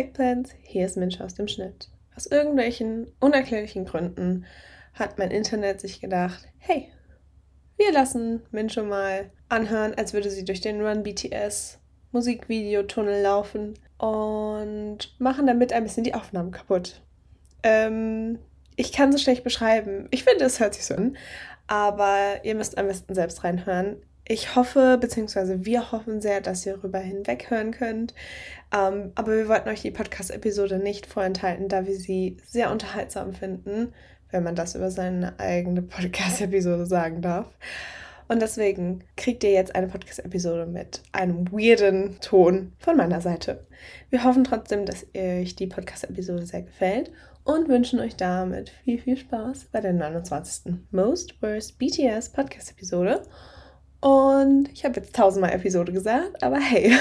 Eggplants, hier ist Mensch aus dem Schnitt. Aus irgendwelchen unerklärlichen Gründen hat mein Internet sich gedacht, hey, wir lassen Mincho mal anhören, als würde sie durch den Run BTS Musikvideotunnel laufen und machen damit ein bisschen die Aufnahmen kaputt. Ähm, ich kann es schlecht beschreiben. Ich finde, es hört sich so an, aber ihr müsst am besten selbst reinhören. Ich hoffe, beziehungsweise wir hoffen sehr, dass ihr darüber hinweghören könnt. Ähm, aber wir wollten euch die Podcast-Episode nicht vorenthalten, da wir sie sehr unterhaltsam finden, wenn man das über seine eigene Podcast-Episode sagen darf. Und deswegen kriegt ihr jetzt eine Podcast-Episode mit einem weirden Ton von meiner Seite. Wir hoffen trotzdem, dass euch die Podcast-Episode sehr gefällt und wünschen euch damit viel, viel Spaß bei der 29. Most Worst BTS Podcast-Episode. Und ich habe jetzt tausendmal Episode gesagt, aber hey,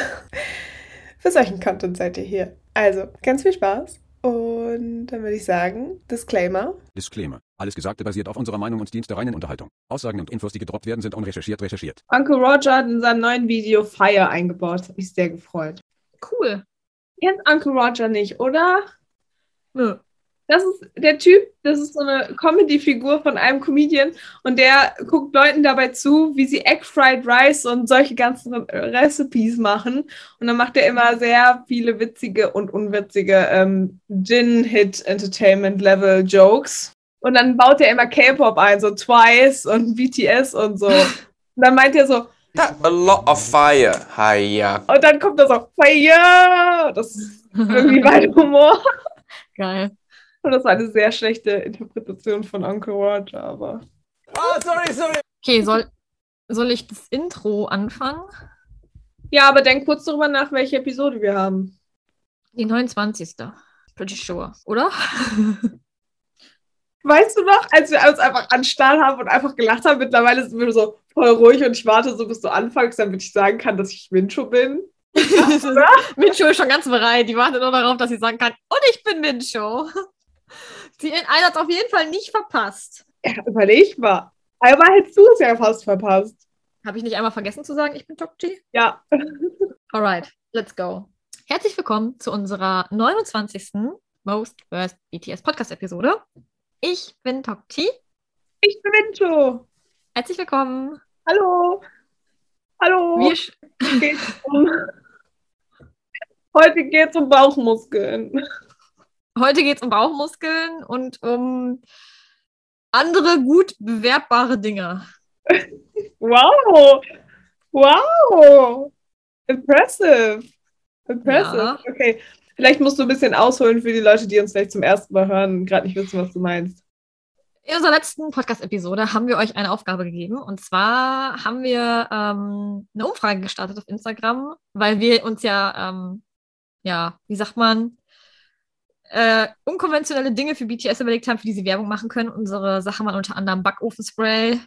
für solchen Content seid ihr hier. Also, ganz viel Spaß und dann würde ich sagen, Disclaimer. Disclaimer. Alles Gesagte basiert auf unserer Meinung und dient der reinen Unterhaltung. Aussagen und Infos, die gedroppt werden, sind unrecherchiert recherchiert. Uncle Roger hat in seinem neuen Video Fire eingebaut. Das hat mich sehr gefreut. Cool. Kennt Uncle Roger nicht, oder? Nö. Das ist der Typ, das ist so eine Comedy-Figur von einem Comedian und der guckt Leuten dabei zu, wie sie Egg Fried Rice und solche ganzen Recipes machen. Und dann macht er immer sehr viele witzige und unwitzige ähm, Gin-Hit-Entertainment-Level-Jokes. Und dann baut er immer K-Pop ein, so Twice und BTS und so. Und dann meint er so, A lot of fire. Hiya. Und dann kommt er so, Fire! Das ist irgendwie mein Humor. Geil. Und das war eine sehr schlechte Interpretation von Uncle Roger, aber. Oh, sorry, sorry. Okay, soll, soll ich das Intro anfangen? Ja, aber denk kurz darüber nach, welche Episode wir haben. Die 29. Pretty sure, oder? Weißt du noch, als wir uns einfach anstarrt haben und einfach gelacht haben, mittlerweile sind wir so voll ruhig und ich warte so, bis du anfängst, damit ich sagen kann, dass ich Mincho bin. Mincho ist schon ganz bereit. Die wartet nur darauf, dass sie sagen kann, und ich bin Mincho. Die eine hat auf jeden Fall nicht verpasst. Ja, überleg mal. Einmal hättest du es ja fast verpasst. Habe ich nicht einmal vergessen zu sagen, ich bin Tokchi? Ja. Alright, let's go. Herzlich willkommen zu unserer 29. Most Worst BTS Podcast Episode. Ich bin Tokchi. Ich bin Mincho. Herzlich willkommen. Hallo. Hallo. Wir geht's um. Heute geht's um Bauchmuskeln. Heute geht es um Bauchmuskeln und um andere gut bewerbbare Dinge. Wow. Wow. Impressive. Impressive. Ja. Okay. Vielleicht musst du ein bisschen ausholen für die Leute, die uns vielleicht zum ersten Mal hören und gerade nicht wissen, was du meinst. In unserer letzten Podcast-Episode haben wir euch eine Aufgabe gegeben. Und zwar haben wir ähm, eine Umfrage gestartet auf Instagram, weil wir uns ja, ähm, ja, wie sagt man, äh, unkonventionelle Dinge für BTS überlegt haben, für die sie Werbung machen können. Unsere Sachen waren unter anderem Backofenspray.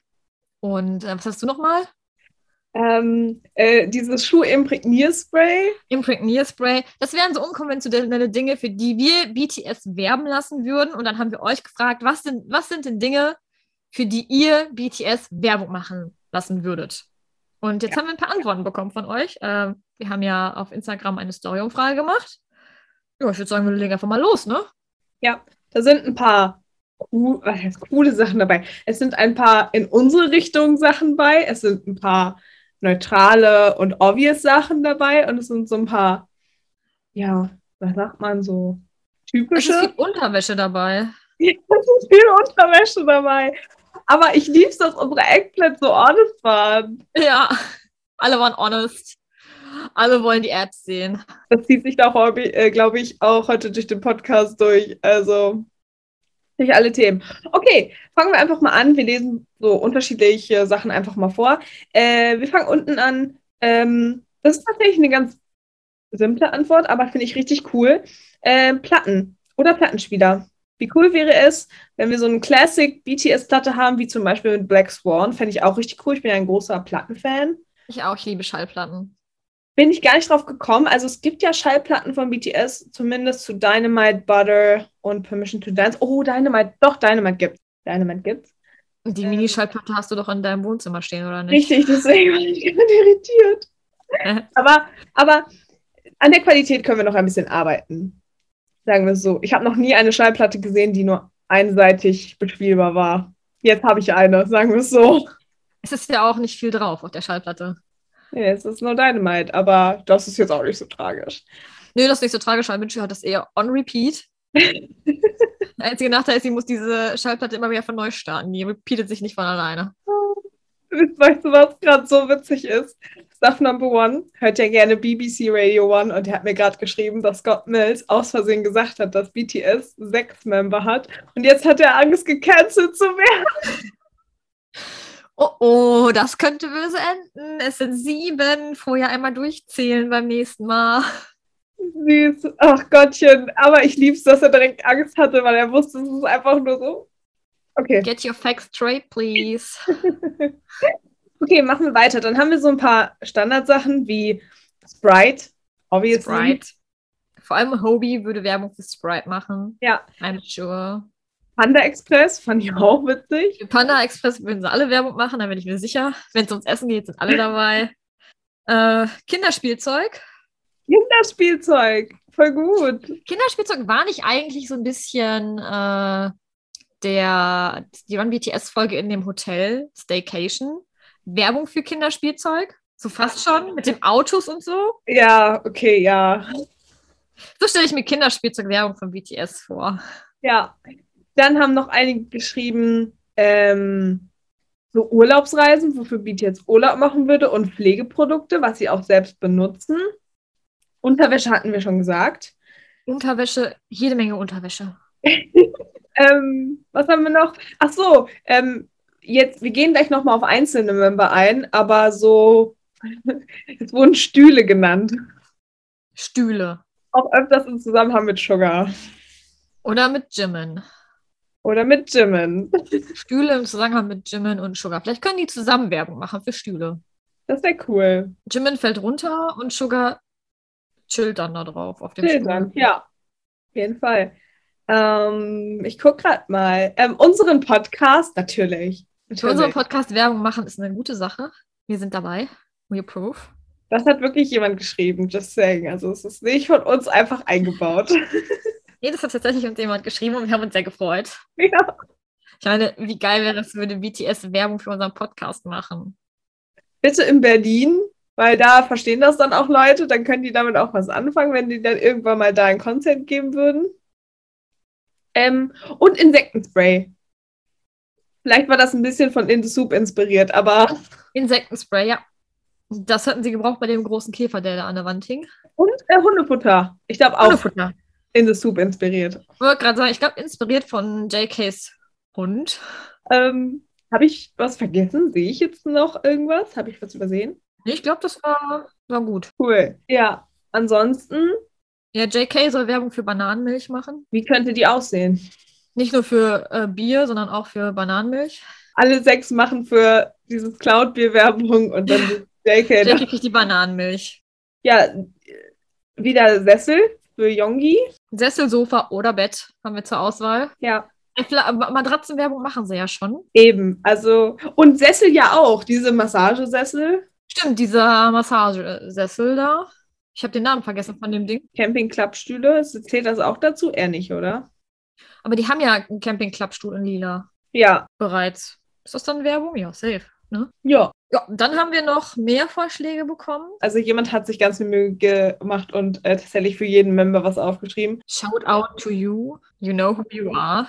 Und äh, was hast du nochmal? Ähm, äh, dieses Schuh-Imprägnierspray. Imprägnierspray. Das wären so unkonventionelle Dinge, für die wir BTS werben lassen würden. Und dann haben wir euch gefragt, was, denn, was sind denn Dinge, für die ihr BTS Werbung machen lassen würdet? Und jetzt Ja. haben wir ein paar Antworten bekommen von euch. Äh, wir haben ja auf Instagram eine Story-Umfrage gemacht. Ja, ich würde sagen, wir legen einfach mal los, ne? Ja, da sind ein paar heißt coole Sachen dabei. Es sind ein paar in unsere Richtung Sachen bei. Es sind ein paar neutrale und obvious Sachen dabei. Und es sind so ein paar, ja, was sagt man so, Es ist typische. viel Unterwäsche dabei. Es ist viel Unterwäsche dabei. Aber ich lieb's, dass unsere Eggplants so honest waren. Ja, alle waren honest. Alle wollen die Apps sehen. Das zieht sich doch, äh, glaube ich, auch heute durch den Podcast durch. Also durch alle Themen. Okay, fangen wir einfach mal an. Wir lesen so unterschiedliche Sachen einfach mal vor. Äh, wir fangen unten an. Ähm, das ist tatsächlich eine ganz simple Antwort, aber finde ich richtig cool. Äh, Platten oder Plattenspieler. Wie cool wäre es, wenn wir so eine Classic BTS-Platte haben, wie zum Beispiel mit Black Swan? Fände ich auch richtig cool. Ich bin ja ein großer Plattenfan. Ich auch, ich liebe Schallplatten. Bin ich gar nicht drauf gekommen. Also es gibt ja Schallplatten von BTS, zumindest zu Dynamite, Butter und Permission to Dance. Oh, Dynamite, doch, Dynamite gibt's. Dynamite gibt's. Und die Ähm. Minischallplatte hast du doch in deinem Wohnzimmer stehen, oder nicht? Richtig, deswegen war ich gerade irritiert. aber, aber an der Qualität können wir noch ein bisschen arbeiten. Sagen wir es so. Ich habe noch nie eine Schallplatte gesehen, die nur einseitig bespielbar war. Jetzt habe ich eine, sagen wir es so. Es ist ja auch nicht viel drauf auf der Schallplatte. Nee, es ist nur Dynamite, aber das ist jetzt auch nicht so tragisch. Nö, das ist nicht so tragisch, weil Mincho hat das eher on repeat. Der einzige Nachteil ist, sie muss diese Schallplatte immer wieder von neu starten. Die repeatet sich nicht von alleine. Weißt du, was gerade so witzig ist? Stuff Number One hört ja gerne BBC Radio One und er hat mir gerade geschrieben, dass Scott Mills aus Versehen gesagt hat, dass BTS sechs Member hat und jetzt hat er Angst, gecancelt zu werden. Oh oh, das könnte böse enden. Es sind sieben. Vorher einmal durchzählen beim nächsten Mal. Süß. Ach Gottchen. Aber ich lieb's, dass er direkt Angst hatte, weil er wusste, es ist einfach nur so. Okay. Get your facts straight, please. Okay, machen wir weiter. Dann haben wir so ein paar Standardsachen wie Sprite, obviously. Sprite. Vor allem Hobie würde Werbung für Sprite machen. Ja. I'm sure. Panda Express fand ich auch witzig. Für Panda Express würden sie alle Werbung machen, da bin ich mir sicher. Wenn es ums Essen geht, sind alle dabei. Äh, Kinderspielzeug. Kinderspielzeug. Voll gut. Kinderspielzeug war nicht eigentlich so ein bisschen äh, der die Run BTS Folge in dem Hotel Staycation Werbung für Kinderspielzeug? So fast schon mit den Autos und so. Ja, okay, ja. So stelle ich mir Kinderspielzeug Werbung von BTS vor. Ja. Dann haben noch einige geschrieben, ähm, so Urlaubsreisen, wofür BTS Urlaub machen würde und Pflegeprodukte, was sie auch selbst benutzen. Unterwäsche hatten wir schon gesagt. Unterwäsche, jede Menge Unterwäsche. Ähm, was haben wir noch? Ach so, ähm, jetzt, wir gehen gleich nochmal auf einzelne Member ein, aber so, es wurden Stühle genannt. Stühle. Auch öfters im Zusammenhang mit Sugar. Oder mit Jimin. Oder mit Jimin. Stühle im Zusammenhang mit Jimin und Sugar. Vielleicht können die zusammen Werbung machen für Stühle. Das wäre cool. Jimin fällt runter und Sugar chillt dann da drauf auf dem Vielen Stuhl. Ja, auf jeden Fall. Ähm, ich gucke gerade mal. Ähm, unseren Podcast, natürlich. Für unseren natürlich. Podcast Werbung machen ist eine gute Sache. Wir sind dabei. We approve. Das hat wirklich jemand geschrieben, just saying. Also es ist nicht von uns einfach eingebaut. Nee, das hat tatsächlich uns jemand geschrieben und wir haben uns sehr gefreut. ja. Ich meine, wie geil wäre das, würde BTS Werbung für unseren Podcast machen. Bitte in Berlin, weil da verstehen das dann auch Leute, dann können die damit auch was anfangen, wenn die dann irgendwann mal da ein Konzert geben würden. Ähm, und Insektenspray. Vielleicht war das ein bisschen von In the Soup inspiriert, aber. Insektenspray, ja. Das hätten sie gebraucht bei dem großen Käfer, der da an der Wand hing. Und äh, Hundefutter. Ich glaube auch Hundefutter. In the Soup inspiriert. Ich wollte gerade sagen, ich glaube, inspiriert von JKs Hund. Ähm, Habe ich was vergessen? Sehe ich jetzt noch irgendwas? Habe ich was übersehen? Nee, Ich glaube, das war, war gut. Cool. Ja. Ansonsten, Ja, JK soll Werbung für Bananenmilch machen. wie könnte die aussehen? Nicht nur für äh, Bier, sondern auch für Bananenmilch. Alle sechs machen für dieses Cloud-Bier Werbung und dann JK. JK kriegt die Bananenmilch. Ja, wieder Sessel für Yongi. Sessel, Sofa oder Bett haben wir zur Auswahl. Ja, Äh, Matratzenwerbung machen sie ja schon. eben. Also, und Sessel ja auch, diese Massagesessel. Stimmt, dieser Massagesessel da. Ich habe den Namen vergessen von dem Ding. Camping-Klappstühle. Zählt das auch dazu? Eher nicht, oder? Aber die haben ja einen Camping-Klappstuhl in Lila Ja. bereits. Ist das dann Werbung? Ja, safe. Ne? Ja. Ja, dann haben wir noch mehr Vorschläge bekommen. Also jemand hat sich ganz viel Mühe gemacht und äh, tatsächlich für jeden Member was aufgeschrieben. Shout out to you. You know who you are.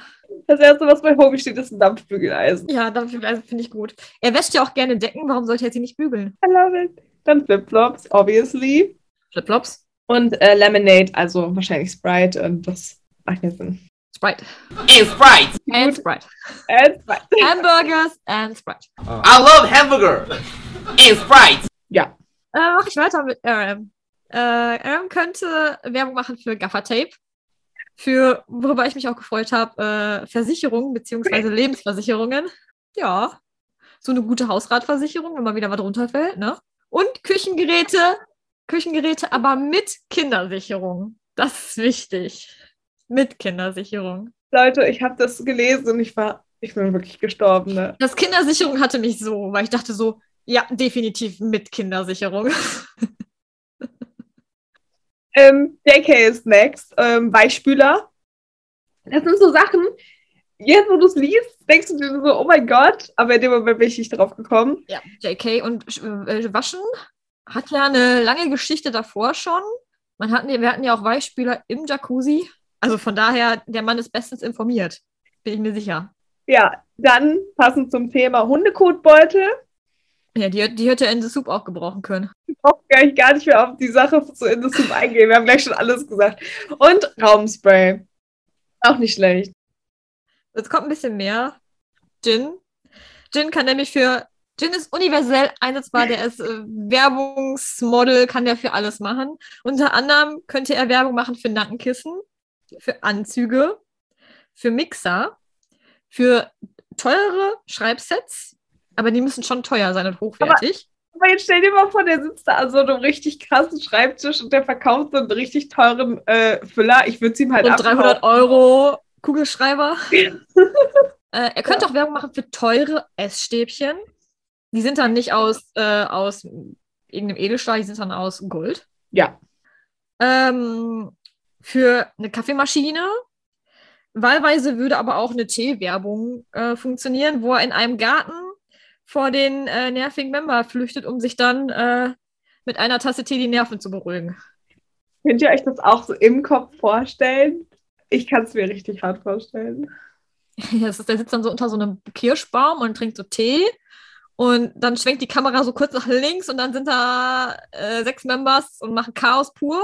Das erste, was bei Hobie steht, ist ein Dampfbügeleisen. Ja, also finde ich gut. Er wäscht ja auch gerne Decken. Warum sollte er sie nicht bügeln? I love it. Dann Flipflops, obviously. Flipflops. Und äh, Lemonade, also wahrscheinlich Sprite und das macht ja Sinn. Sprite. And Sprite. And Sprite. Äh, Sprite. Hamburgers and Sprite. I love hamburger. And Sprite. Ja. Äh, mach ich weiter mit RM. Äh, RM könnte Werbung machen für Gaffertape. Für, worüber ich mich auch gefreut habe, äh, Versicherungen bzw. Lebensversicherungen. Ja. So eine gute Hausratversicherung, wenn mal wieder was runterfällt, ne? Und Küchengeräte. Küchengeräte, aber mit Kindersicherung. Das ist wichtig. Mit Kindersicherung. Leute, ich habe das gelesen und ich war, ich bin wirklich gestorben. Ne? Das Kindersicherung hatte mich so, weil ich dachte so, ja, definitiv mit Kindersicherung. Ähm, JK ist next. Ähm, Weichspüler. Das sind so Sachen, jetzt wo du es liest, denkst du dir so, oh mein Gott, aber in dem Moment bin ich nicht drauf gekommen. Ja, JK und äh, Waschen hat ja eine lange Geschichte davor schon. Man hatten, wir hatten ja auch Weichspüler im Jacuzzi. Also von daher, der Mann ist bestens informiert. Bin ich mir sicher. Ja, dann passend zum Thema Hundekotbeutel. Ja, die, die hätte in the Soup auch gebrauchen können. Ich brauche gar nicht, gar nicht mehr auf die Sache zu in the Soup eingehen. Wir haben gleich schon alles gesagt. Und Raumspray. Auch nicht schlecht. Jetzt kommt ein bisschen mehr. Gin. Gin kann nämlich für. Gin ist universell einsetzbar. Der ist äh, Werbungsmodel, kann der für alles machen. Unter anderem könnte er Werbung machen für Nackenkissen, für Anzüge, für Mixer, für teure Schreibsets. Aber die müssen schon teuer sein und hochwertig. Aber jetzt stell dir mal vor, der sitzt da an so einem richtig krassen Schreibtisch und der verkauft so einen richtig teuren äh, Füller. Ich würde es ihm halt und 300 Euro Kugelschreiber. äh, er könnte auch Werbung machen für teure Essstäbchen. Die sind dann nicht aus, äh, aus irgendeinem Edelstahl, die sind dann aus Gold. Ja. Ähm, für eine Kaffeemaschine. Wahlweise würde aber auch eine Teewerbung äh, funktionieren, wo er in einem Garten vor den äh, nervigen Member flüchtet, um sich dann äh, mit einer Tasse Tee die Nerven zu beruhigen. Könnt ihr euch das auch so im Kopf vorstellen? Ich kann es mir richtig hart vorstellen. Ja, ist, der sitzt dann so unter so einem Kirschbaum und trinkt so Tee. Und dann schwenkt die Kamera so kurz nach links und dann sind da äh, sechs Members und machen Chaos pur.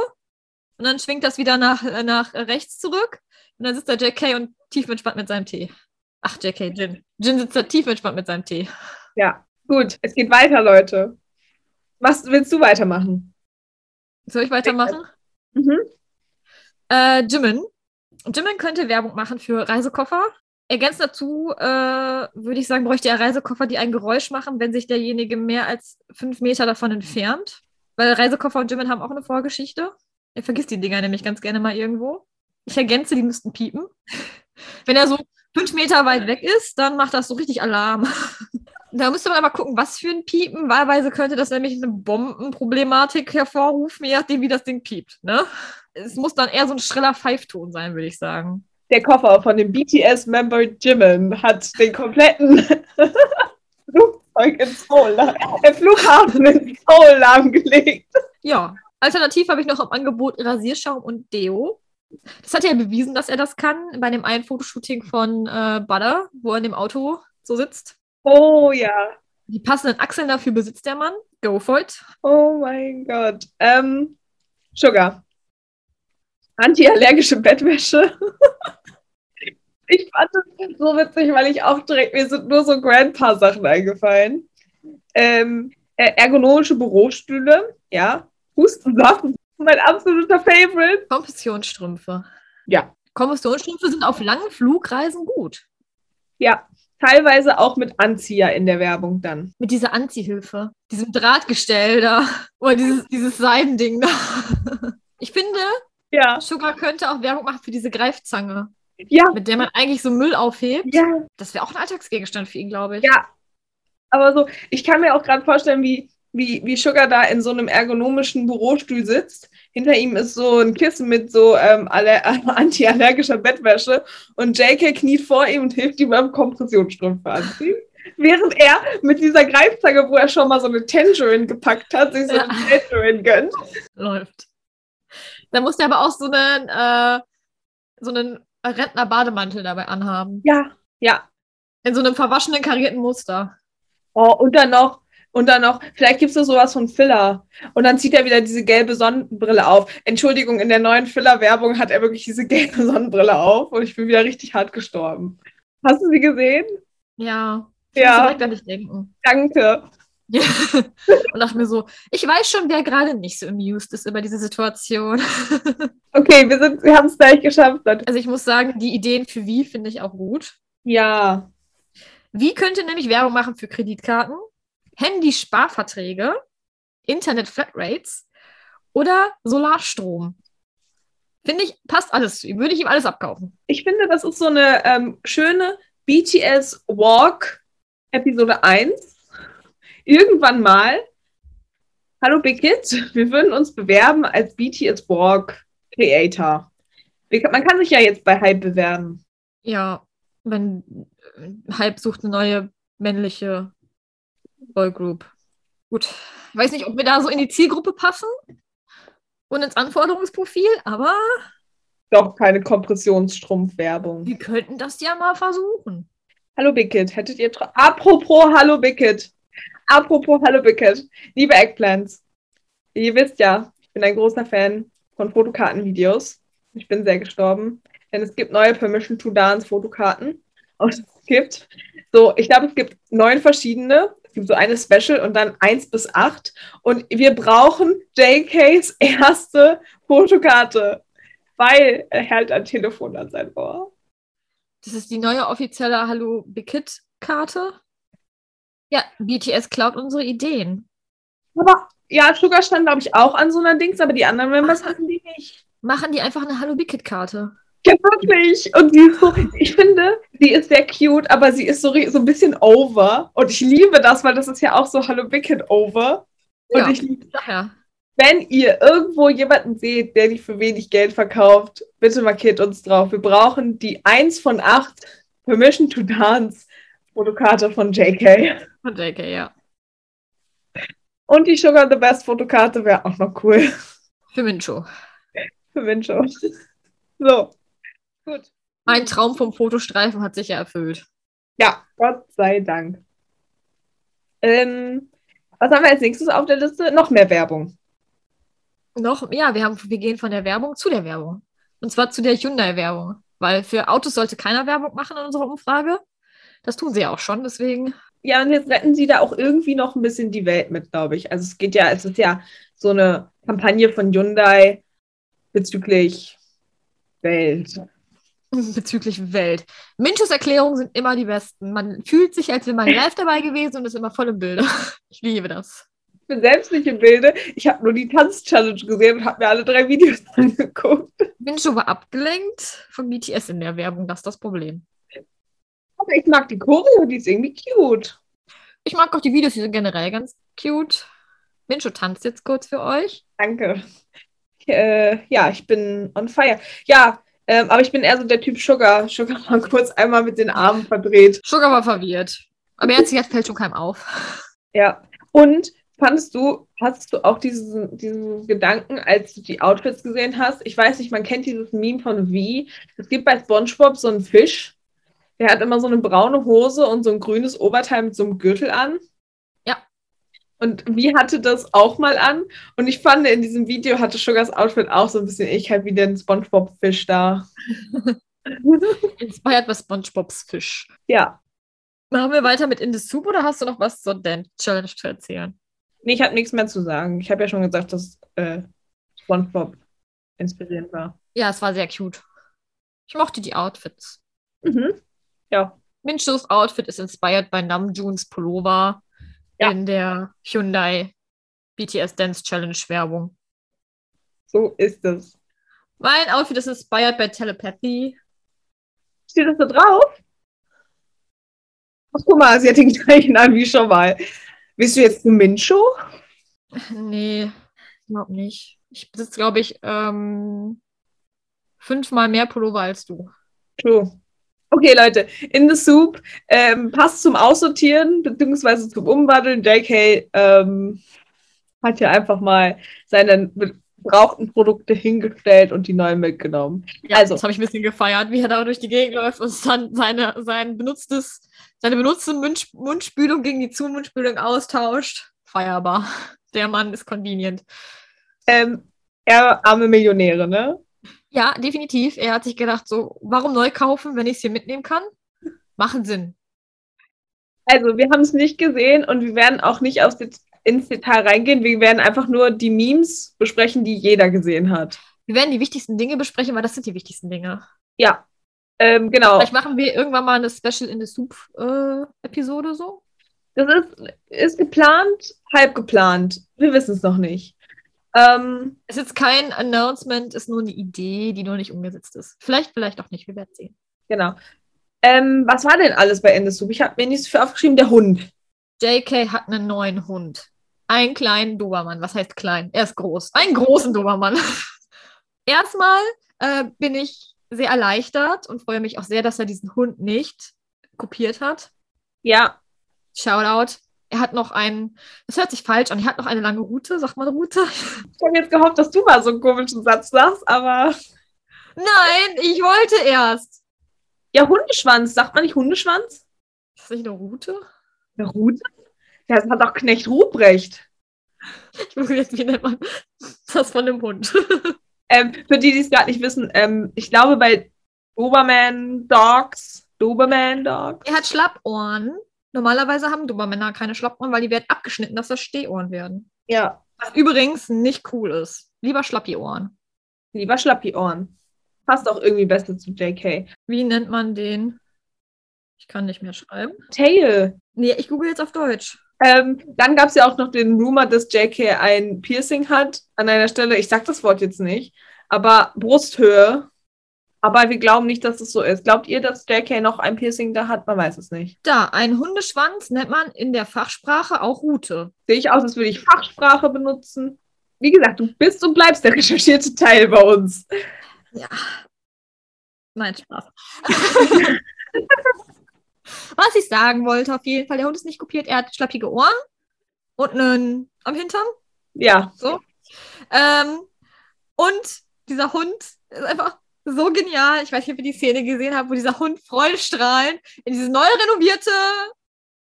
Und dann schwingt das wieder nach, äh, nach rechts zurück. Und dann sitzt da JK und tief entspannt mit seinem Tee. Ach, JK, Jin. Jin sitzt da tief entspannt mit seinem Tee. Ja, gut. Es geht weiter, Leute. Was willst du weitermachen? Soll ich weitermachen? Mhm. Äh, Jimin Jimin könnte Werbung machen für Reisekoffer. Ergänzt dazu äh, würde ich sagen, bräuchte er Reisekoffer, die ein Geräusch machen, wenn sich derjenige mehr als fünf Meter davon entfernt. Weil Reisekoffer und Jimin haben auch eine Vorgeschichte. Er vergisst die Dinger nämlich ganz gerne mal irgendwo. Ich ergänze, die müssten piepen. wenn er so fünf Meter weit weg ist, dann macht das so richtig Alarm. da müsste man aber gucken, was für ein Piepen. Wahlweise könnte das nämlich eine Bombenproblematik hervorrufen, je nachdem, wie das Ding piept. Ne? es muss dann eher so ein schriller Pfeifton sein, würde ich sagen. Der Koffer von dem BTS-Member Jimin hat den kompletten Flugzeug ins Seoul, der Flughafen ins Seoul lahmgelegt. Ja, alternativ habe ich noch im Angebot Rasierschaum und Deo. Das hat er ja bewiesen, dass er das kann, bei dem einen Fotoshooting von äh, Butter, wo er in dem Auto so sitzt. Oh ja. Die passenden Achseln dafür besitzt der Mann. Go for it. Oh mein Gott. Ähm, Sugar antiallergische Bettwäsche. ich fand das so witzig, weil ich auch direkt, mir sind nur so Grandpa-Sachen eingefallen. Ähm, ergonomische Bürostühle, ja. Hustensaft, mein absoluter Favorite. Kompressionsstrümpfe. Ja. Kompressionsstrümpfe sind auf langen Flugreisen gut. Ja, teilweise auch mit Anzieher in der Werbung dann. Mit dieser Anziehhilfe, diesem Drahtgestell da oder dieses, dieses Seidending da. Ich finde, ja. Sugar könnte auch Werbung machen für diese Greifzange. Ja. Mit der man eigentlich so Müll aufhebt. Ja. Das wäre auch ein Alltagsgegenstand für ihn, glaube ich. Ja. Aber so, ich kann mir auch gerade vorstellen, wie, wie, wie Sugar da in so einem ergonomischen Bürostuhl sitzt. Hinter ihm ist so ein Kissen mit so ähm, antiallergischer Bettwäsche und JK kniet vor ihm und hilft ihm beim Kompressionsstrümpfe anziehen. Während er mit dieser Greifzange, wo er schon mal so eine Tangerine gepackt hat, sich so eine Tangerine gönnt. Läuft. Da muss der aber auch so einen, äh, so einen Rentner-Bademantel dabei anhaben. Ja, ja. In so einem verwaschenen, karierten Muster. Oh, und dann noch, und dann noch, vielleicht gibt es sowas von Filler. Und dann zieht er wieder diese gelbe Sonnenbrille auf. Entschuldigung, in der neuen Filler-Werbung hat er wirklich diese gelbe Sonnenbrille auf und ich bin wieder richtig hart gestorben. Hast du sie gesehen? Ja. Ich ja. direkt an dich denken. Danke. Ja. Und dachte mir so, ich weiß schon, wer gerade nicht so amused ist über diese Situation. Okay, wir, sind, wir haben es gleich geschafft. Also ich muss sagen, die Ideen für wie finde ich auch gut. Ja. Wie könnte nämlich Werbung machen für Kreditkarten, Handy-Sparverträge, Internet-Flatrates oder Solarstrom? Finde ich, passt alles zu ihm. Würde ich ihm alles abkaufen. Ich finde, das ist so eine ähm, schöne BTS Walk Episode 1 irgendwann mal Hallo Big Hit, wir würden uns bewerben als BTS Borg Creator. Man kann sich ja jetzt bei Hype bewerben. Ja, wenn äh, Hype sucht eine neue männliche Boygroup. Gut, ich weiß nicht, ob wir da so in die Zielgruppe passen und ins Anforderungsprofil, aber Doch keine Kompressionsstrumpfwerbung. wir könnten das ja mal versuchen. Hallo Hit, hättet ihr... Apropos Hallo Hit. Apropos Hallo Hit. Liebe Eggplants, ihr wisst ja, ich bin ein großer Fan von Fotokartenvideos. Ich bin sehr gestorben, denn es gibt neue Permission to Dance Fotokarten. Und es gibt so, ich glaube, es gibt neun verschiedene. Es gibt so eine Special und dann eins bis acht. Und wir brauchen JKs erste Fotokarte, weil er hält ein Telefon an sein Ohr. Das ist die neue offizielle Hallo Big Kid Karte. Ja, BTS klaut unsere Ideen. Aber ja, Sugar stand, glaube ich, auch an so einer Dings, aber die anderen Members hatten die nicht. Machen die einfach eine Hallo Big Kid Karte. Ja, wirklich. Und die ist so, ich finde, sie ist sehr cute, aber sie ist so, so ein bisschen over. Und ich liebe das, weil das ist ja auch so Hallo Wicked over. Und Ja. ich liebe, Daher. wenn ihr irgendwo jemanden seht, der die für wenig Geld verkauft, bitte markiert uns drauf. Wir brauchen die 1 von 8 Permission to Dance Fotokarte von JK. Von JK, ja. Und die Sugar the Best Fotokarte wäre auch noch cool Für Mincho. für Mincho. So. Gut. Mein Traum vom Fotostreifen hat sich ja erfüllt. Ja, Gott sei Dank. Ähm, was haben wir als nächstes auf der Liste? Noch mehr Werbung. Noch, ja, wir, haben, wir gehen von der Werbung zu der Werbung. Und zwar zu der Hyundai-Werbung. Weil für Autos sollte keiner Werbung machen in unserer Umfrage. Das tun sie ja auch schon, deswegen. Ja, und jetzt retten sie da auch irgendwie noch ein bisschen die Welt mit, glaube ich. Also es geht ja, es ist ja so eine Kampagne von Hyundai bezüglich Welt. Bezüglich Welt. Minchos Erklärungen sind immer die besten. Man fühlt sich, als wäre man live dabei gewesen und ist immer voll im Bilde. Ich liebe das. Ich bin selbst nicht im Bilde. Ich habe nur die Tanz-Challenge gesehen und habe mir alle drei Videos angeguckt. Mincho war abgelenkt von BTS in der Werbung, das ist das Problem. Aber ich mag die Choreo, die ist irgendwie cute. Ich mag auch die Videos, die sind generell ganz cute. Mincho tanzt jetzt kurz für euch. Danke. Äh, ja, ich bin on fire. Ja, ähm, aber ich bin eher so der Typ Sugar. Sugar mal kurz einmal mit den Armen verdreht. Sugar war verwirrt. Aber jetzt, jetzt fällt schon keinem auf. Ja. Und fandest du, hattest du auch diesen, diesen Gedanken, als du die Outfits gesehen hast? Ich weiß nicht, man kennt dieses Meme von V. Es gibt bei SpongeBob so einen Fisch. Der hat immer so eine braune Hose und so ein grünes Oberteil mit so einem Gürtel an. Und wie hatte das auch mal an? Und ich fand, in diesem Video hatte Sugars Outfit auch so ein bisschen ich halt wie den SpongeBob-Fisch da. Inspired by SpongeBobs Fisch. Ja. Machen wir weiter mit In the Soup oder hast du noch was zur Dance Challenge zu erzählen? Nee, ich habe nichts mehr zu sagen. Ich habe ja schon gesagt, dass äh, SpongeBob inspirierend war. Ja, es war sehr cute. Ich mochte die Outfits. Mhm. Ja. Minchos Outfit ist inspired by Namjoons Pullover Ja. in der Hyundai BTS Dance Challenge Werbung. So ist es. Mein Outfit ist inspired by Telepathy. Steht das da drauf? Ach, guck mal, sie hat den gleichen an wie schon mal. Bist du jetzt eine Mincho? Nee, ich glaube nicht. Ich besitze, glaube ich, ähm, fünfmal mehr Pullover als du. True. Okay, Leute, in the soup ähm, passt zum Aussortieren beziehungsweise zum Umwandeln. JK ähm, hat ja einfach mal seine gebrauchten Produkte hingestellt und die neuen mitgenommen. Ja, Also- das habe ich ein bisschen gefeiert, wie er da durch die Gegend läuft und dann seine, sein benutztes, seine benutzte Mund, Mundspülung gegen die Zumundspülung austauscht. Feierbar. Der Mann ist convenient. Ähm, er arme Millionäre, ne? Ja, definitiv. Er hat sich gedacht, so, warum neu kaufen, wenn ich es hier mitnehmen kann? Machen Sinn. Also, wir haben es nicht gesehen und wir werden auch nicht aufs Det ins Detail reingehen. Wir werden einfach nur die Memes besprechen, die jeder gesehen hat. Wir werden die wichtigsten Dinge besprechen, weil das sind die wichtigsten Dinge. Ja, ähm, genau. Vielleicht machen wir irgendwann mal eine Special in the Soup äh, so. Das ist, ist geplant, halb geplant. Wir wissen es noch nicht. Ähm, Ist jetzt kein Announcement, ist nur eine Idee, die noch nicht umgesetzt ist. Vielleicht, vielleicht auch nicht. Wir werden sehen. genau. Ähm, was war denn alles bei Endesoup? Ich habe mir nichts für aufgeschrieben. Der Hund. JK hat einen neuen Hund. einen kleinen Dobermann. Was heißt klein? Er ist groß. Einen großen Dobermann. Erstmal äh, bin ich sehr erleichtert und freue mich auch sehr, dass er diesen Hund nicht kopiert hat. Ja, Shoutout. Er hat noch einen, das hört sich falsch an, er hat noch eine lange Route, sagt man Route? ich habe jetzt gehofft, dass du mal so einen komischen Satz sagst, aber. Nein, ich wollte erst. Ja, Hundeschwanz. Sagt man nicht Hundeschwanz? Ist das nicht eine Route? Eine Rute? Ja, das hat auch Knecht Ruprecht. Ich muss jetzt, wie nennt man das von dem Hund? Ähm, für die, die es gerade nicht wissen, ähm, ich glaube bei Doberman Dogs, Doberman Dogs, er hat Schlappohren. Normalerweise haben Dobermänner keine Schlappohren, weil die werden abgeschnitten, dass das Stehohren werden. ja, Was übrigens nicht cool ist. Lieber Schlappiohren. lieber Schlappi-Ohren. Passt auch irgendwie besser zu JK. Wie nennt man den? Ich kann nicht mehr schreiben. Tail. Nee, ich google jetzt auf Deutsch. Ähm, dann gab es ja auch noch den Rumor, dass JK ein Piercing hat an einer Stelle, ich sag das Wort jetzt nicht, aber Brusthöhe. Aber wir glauben nicht, dass es so ist. Glaubt ihr, dass JK noch ein Piercing da hat? Man weiß es nicht. Da, ein Hundeschwanz nennt man in der Fachsprache auch Rute. Sehe ich aus, als würde ich Fachsprache benutzen. Wie gesagt, du bist und bleibst der recherchierte Teil bei uns. Nein, Spaß. Was ich sagen wollte, auf jeden Fall, der Hund ist nicht kopiert. Er hat schlappige Ohren und einen am Hintern. Ja, So. Ähm, und dieser Hund ist einfach so genial. Ich weiß nicht, ob ihr die Szene gesehen habt, wo dieser Hund freudestrahlend in diese neu renovierte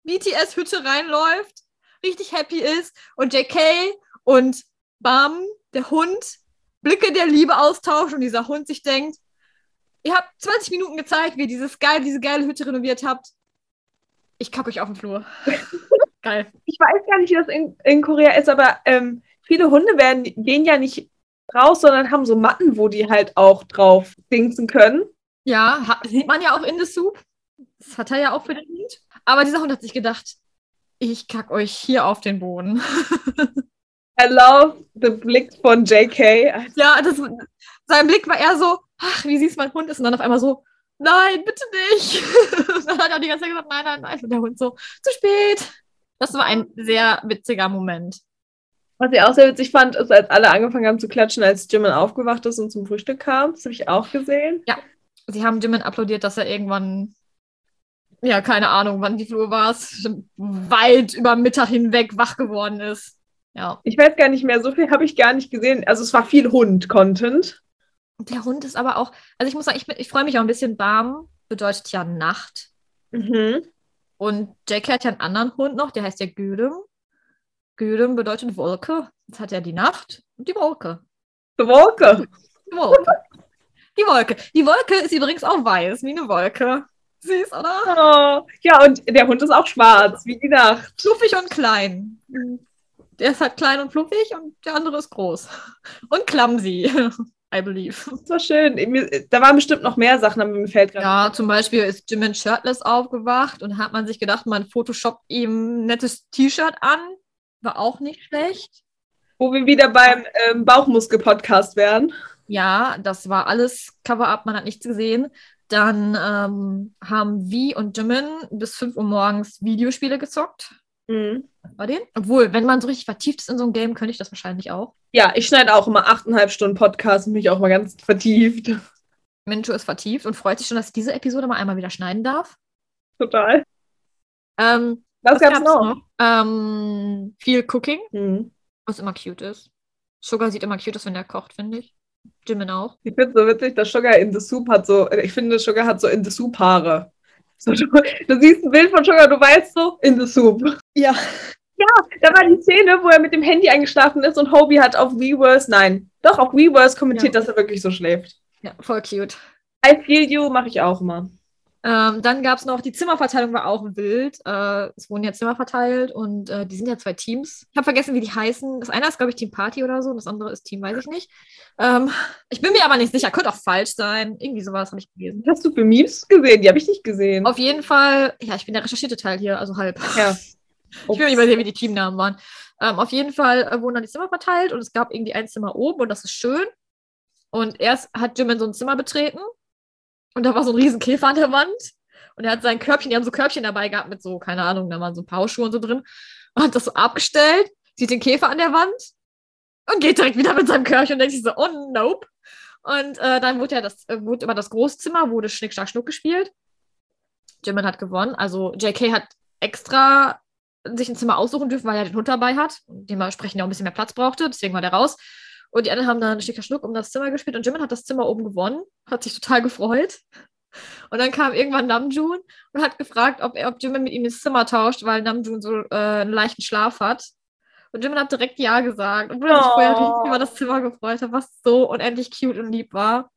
BTS-Hütte reinläuft, richtig happy ist und JK und Bam, der Hund, Blicke der Liebe austauschen und dieser Hund sich denkt, ihr habt 20 Minuten gezeigt, wie ihr dieses geil, diese geile Hütte renoviert habt. Ich kacke euch auf den Flur. geil. ich weiß gar nicht, wie das in, in Korea ist, aber ähm, viele Hunde werden, gehen ja nicht raus, sondern haben so Matten, wo die halt auch drauf dingsen können. Ja, sieht man ja auch in The Soup. Das hat er ja auch für den Hund. Aber dieser Hund hat sich gedacht, ich kack euch hier auf den Boden. I love the Blick von JK. ja, das, sein Blick war eher so, ach, wie süß mein Hund ist. Und dann auf einmal so, nein, bitte nicht. Und dann hat er die ganze Zeit gesagt, nein, nein, nein. Und der Hund so, zu spät. Das war ein sehr witziger Moment. Was ich auch sehr witzig fand, ist, als alle angefangen haben zu klatschen, als Jimin aufgewacht ist und zum Frühstück kam. Das habe ich auch gesehen. Sie haben Jimin applaudiert, dass er irgendwann, ja, keine Ahnung, wann die Flur war, weit über Mittag hinweg wach geworden ist. Ja. Ich weiß gar nicht mehr, so viel habe ich gar nicht gesehen. Also es war viel Hund-Content. Und der Hund ist aber auch, also ich muss sagen, ich, ich freue mich auch ein bisschen. Bam bedeutet ja Nacht. Mhm. Und Jake hat ja einen anderen Hund noch, der heißt ja Gülüm. Gülüm bedeutet Wolke. Jetzt hat er die Nacht und die Wolke. Die Wolke. Die Wolke. Die Wolke. Die Wolke ist übrigens auch weiß, wie eine Wolke. Süß, oder? Oh. Ja, und der Hund ist auch schwarz, wie die Nacht. Fluffig und klein. Der ist halt klein und fluffig und der andere ist groß. Und clumsy, I believe. Das war schön. Da waren bestimmt noch mehr Sachen, aber mir fällt gerade. Ja, zum Beispiel ist Jimin shirtless aufgewacht und hat man sich gedacht, man photoshoppt ihm ein nettes T-Shirt an. War auch nicht schlecht. Wo wir wieder beim ähm, Bauchmuskel-Podcast wären. Ja, das war alles Cover-up, man hat nichts gesehen. Dann ähm, haben Vi und Jimin bis 5 Uhr morgens Videospiele gezockt. Mhm. Bei denen? Obwohl, wenn man so richtig vertieft ist in so einem Game, könnte ich das wahrscheinlich auch. Ja, ich schneide auch immer achteinhalb Stunden Podcast und mich auch mal ganz vertieft. Mincho ist vertieft und freut sich schon, dass ich diese Episode mal einmal wieder schneiden darf. Total. Ähm, Was, gab's noch? Ähm, viel Cooking, Mhm. was immer cute ist. Sugar sieht immer cute aus, wenn er kocht, finde ich. Jimin auch. Ich finde es so witzig, dass Sugar in the Soup hat so, ich finde, Sugar hat so in the Soup Haare. So, du, du siehst ein Bild von Sugar, du weißt so, in the Soup. Ja. Da war die Szene, wo er mit dem Handy eingeschlafen ist und Hobie hat auf Weverse, nein, doch, auf Weverse kommentiert, Ja. dass er wirklich so schläft. Ja, voll cute. I feel you mache ich auch immer. Ähm, dann gab es noch, die Zimmerverteilung war auch wild. Äh, es wurden ja Zimmer verteilt und äh, die sind ja zwei Teams. Ich habe vergessen, wie die heißen. Das eine ist, glaube ich, Team Party oder so, und das andere ist Team, weiß ich nicht. Ähm, ich bin mir aber nicht sicher, könnte auch falsch sein. Irgendwie sowas habe ich gelesen. Hast du für Memes gesehen? Die habe ich nicht gesehen. Auf jeden Fall, ja, ich bin der recherchierte Teil hier, also halb. Ja. Ich will nicht mal sehen, wie die Teamnamen waren. Ähm, auf jeden Fall äh, wurden dann die Zimmer verteilt und es gab irgendwie ein Zimmer oben und das ist schön. Und erst hat Jimin so ein Zimmer betreten und da war so ein riesen Käfer an der Wand. Und er hat sein Körbchen, die haben so Körbchen dabei gehabt mit so, keine Ahnung, da waren so ein paar Hausschuhe und so drin. Und hat das so abgestellt, sieht den Käfer an der Wand und geht direkt wieder mit seinem Körcher und denkt sich so, oh nope. Und äh, dann wurde ja das, äh, wurde über das Großzimmer, wurde Schnick, Schnack, Schnuck gespielt. Jimin hat gewonnen. Also JK hat extra sich ein Zimmer aussuchen dürfen, weil er den Hund dabei hat und dementsprechend auch ein bisschen mehr Platz brauchte. Deswegen war der raus. Und die anderen haben dann Schnick, Schnuck um das Zimmer gespielt und Jimin hat das Zimmer oben gewonnen, hat sich total gefreut. Und dann kam irgendwann Namjoon und hat gefragt, ob, er, ob Jimin mit ihm ins Zimmer tauscht, weil Namjoon so äh, einen leichten Schlaf hat. Und Jimin hat direkt Ja gesagt, obwohl er sich Oh. vorher richtig über das Zimmer gefreut hat, was so unendlich cute und lieb war.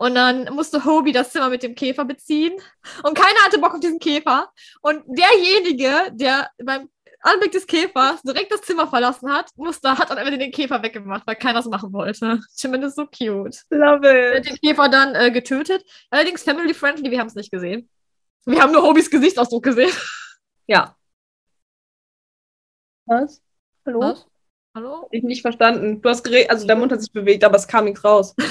Und dann musste Hobie das Zimmer mit dem Käfer beziehen. Und keiner hatte Bock auf diesen Käfer. Und derjenige, der beim Anblick des Käfers direkt das Zimmer verlassen hat, musste, hat dann einfach den Käfer weggemacht, weil keiner es machen wollte. Jimin ist so cute. Love Er hat it. den Käfer dann äh, getötet. Allerdings family friendly, wir haben es nicht gesehen. Wir haben nur Hobbys Gesichtsausdruck gesehen. Ja. Was? Hallo? Was? Hallo? Hab Ich nicht verstanden. Du hast geredet, also dein Mund hat sich bewegt, aber es kam nichts raus.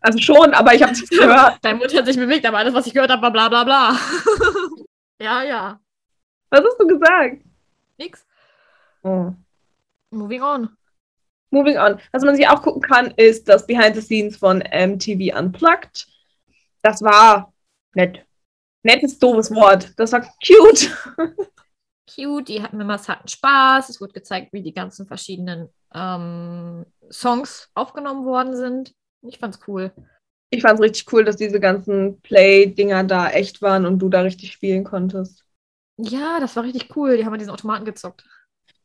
Also schon, aber ich habe nichts gehört. Dein Mund hat sich bewegt, aber alles, was ich gehört habe, war bla bla bla. ja, ja. Was hast du gesagt? Nix. Oh. Moving on. Moving on. Was man sich auch gucken kann, ist das Behind the Scenes von MTV Unplugged. Das war nett. Nett ist doofes Wort. Das war cute. Cute, die hatten Members hatten Spaß. Es wurde gezeigt, wie die ganzen verschiedenen ähm, Songs aufgenommen worden sind. Ich fand's cool. Ich fand es richtig cool, dass diese ganzen Play-Dinger da echt waren und du da richtig spielen konntest. Ja, das war richtig cool. Die haben an diesen Automaten gezockt.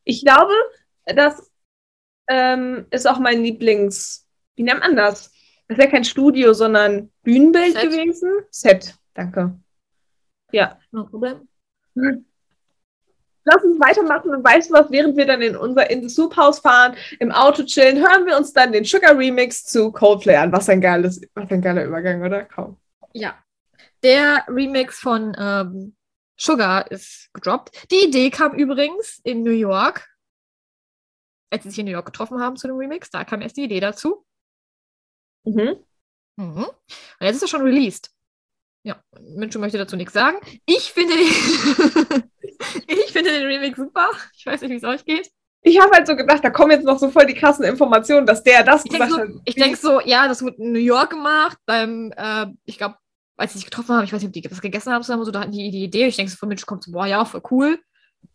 Ich glaube, das ähm, ist auch mein Lieblings. Wie nennt man das? Das ja kein Studio, sondern Bühnenbild Set. gewesen. Set, danke. Ja. No problem. Lass uns weitermachen und weißt du was, während wir dann in unser In the Soup House fahren, im Auto chillen, hören wir uns dann den Sugar Remix zu Coldplay an. Was ein geiles, was ein geiler Übergang, oder? Kaum. Ja. Der Remix von ähm, Sugar ist gedroppt. Die Idee kam übrigens in New York, als sie sich in New York getroffen haben zu dem Remix. Da kam erst die Idee dazu. Mhm. Mhm. Und jetzt ist er schon released. Ja, Mincho möchte dazu nichts sagen. Ich finde den, ich finde den Remix super. Ich weiß nicht, wie es euch geht. Ich habe halt so gedacht, da kommen jetzt noch so voll die krassen Informationen, dass der das Ich denke gesagt so, hat. ich denk so, ja, das wurde in New York gemacht, beim, äh, ich glaube, als sie sich getroffen haben, ich weiß nicht, ob die was gegessen haben zusammen, so, da hatten die die Idee. Ich denke so, von Mensch kommt so, boah, ja, voll cool.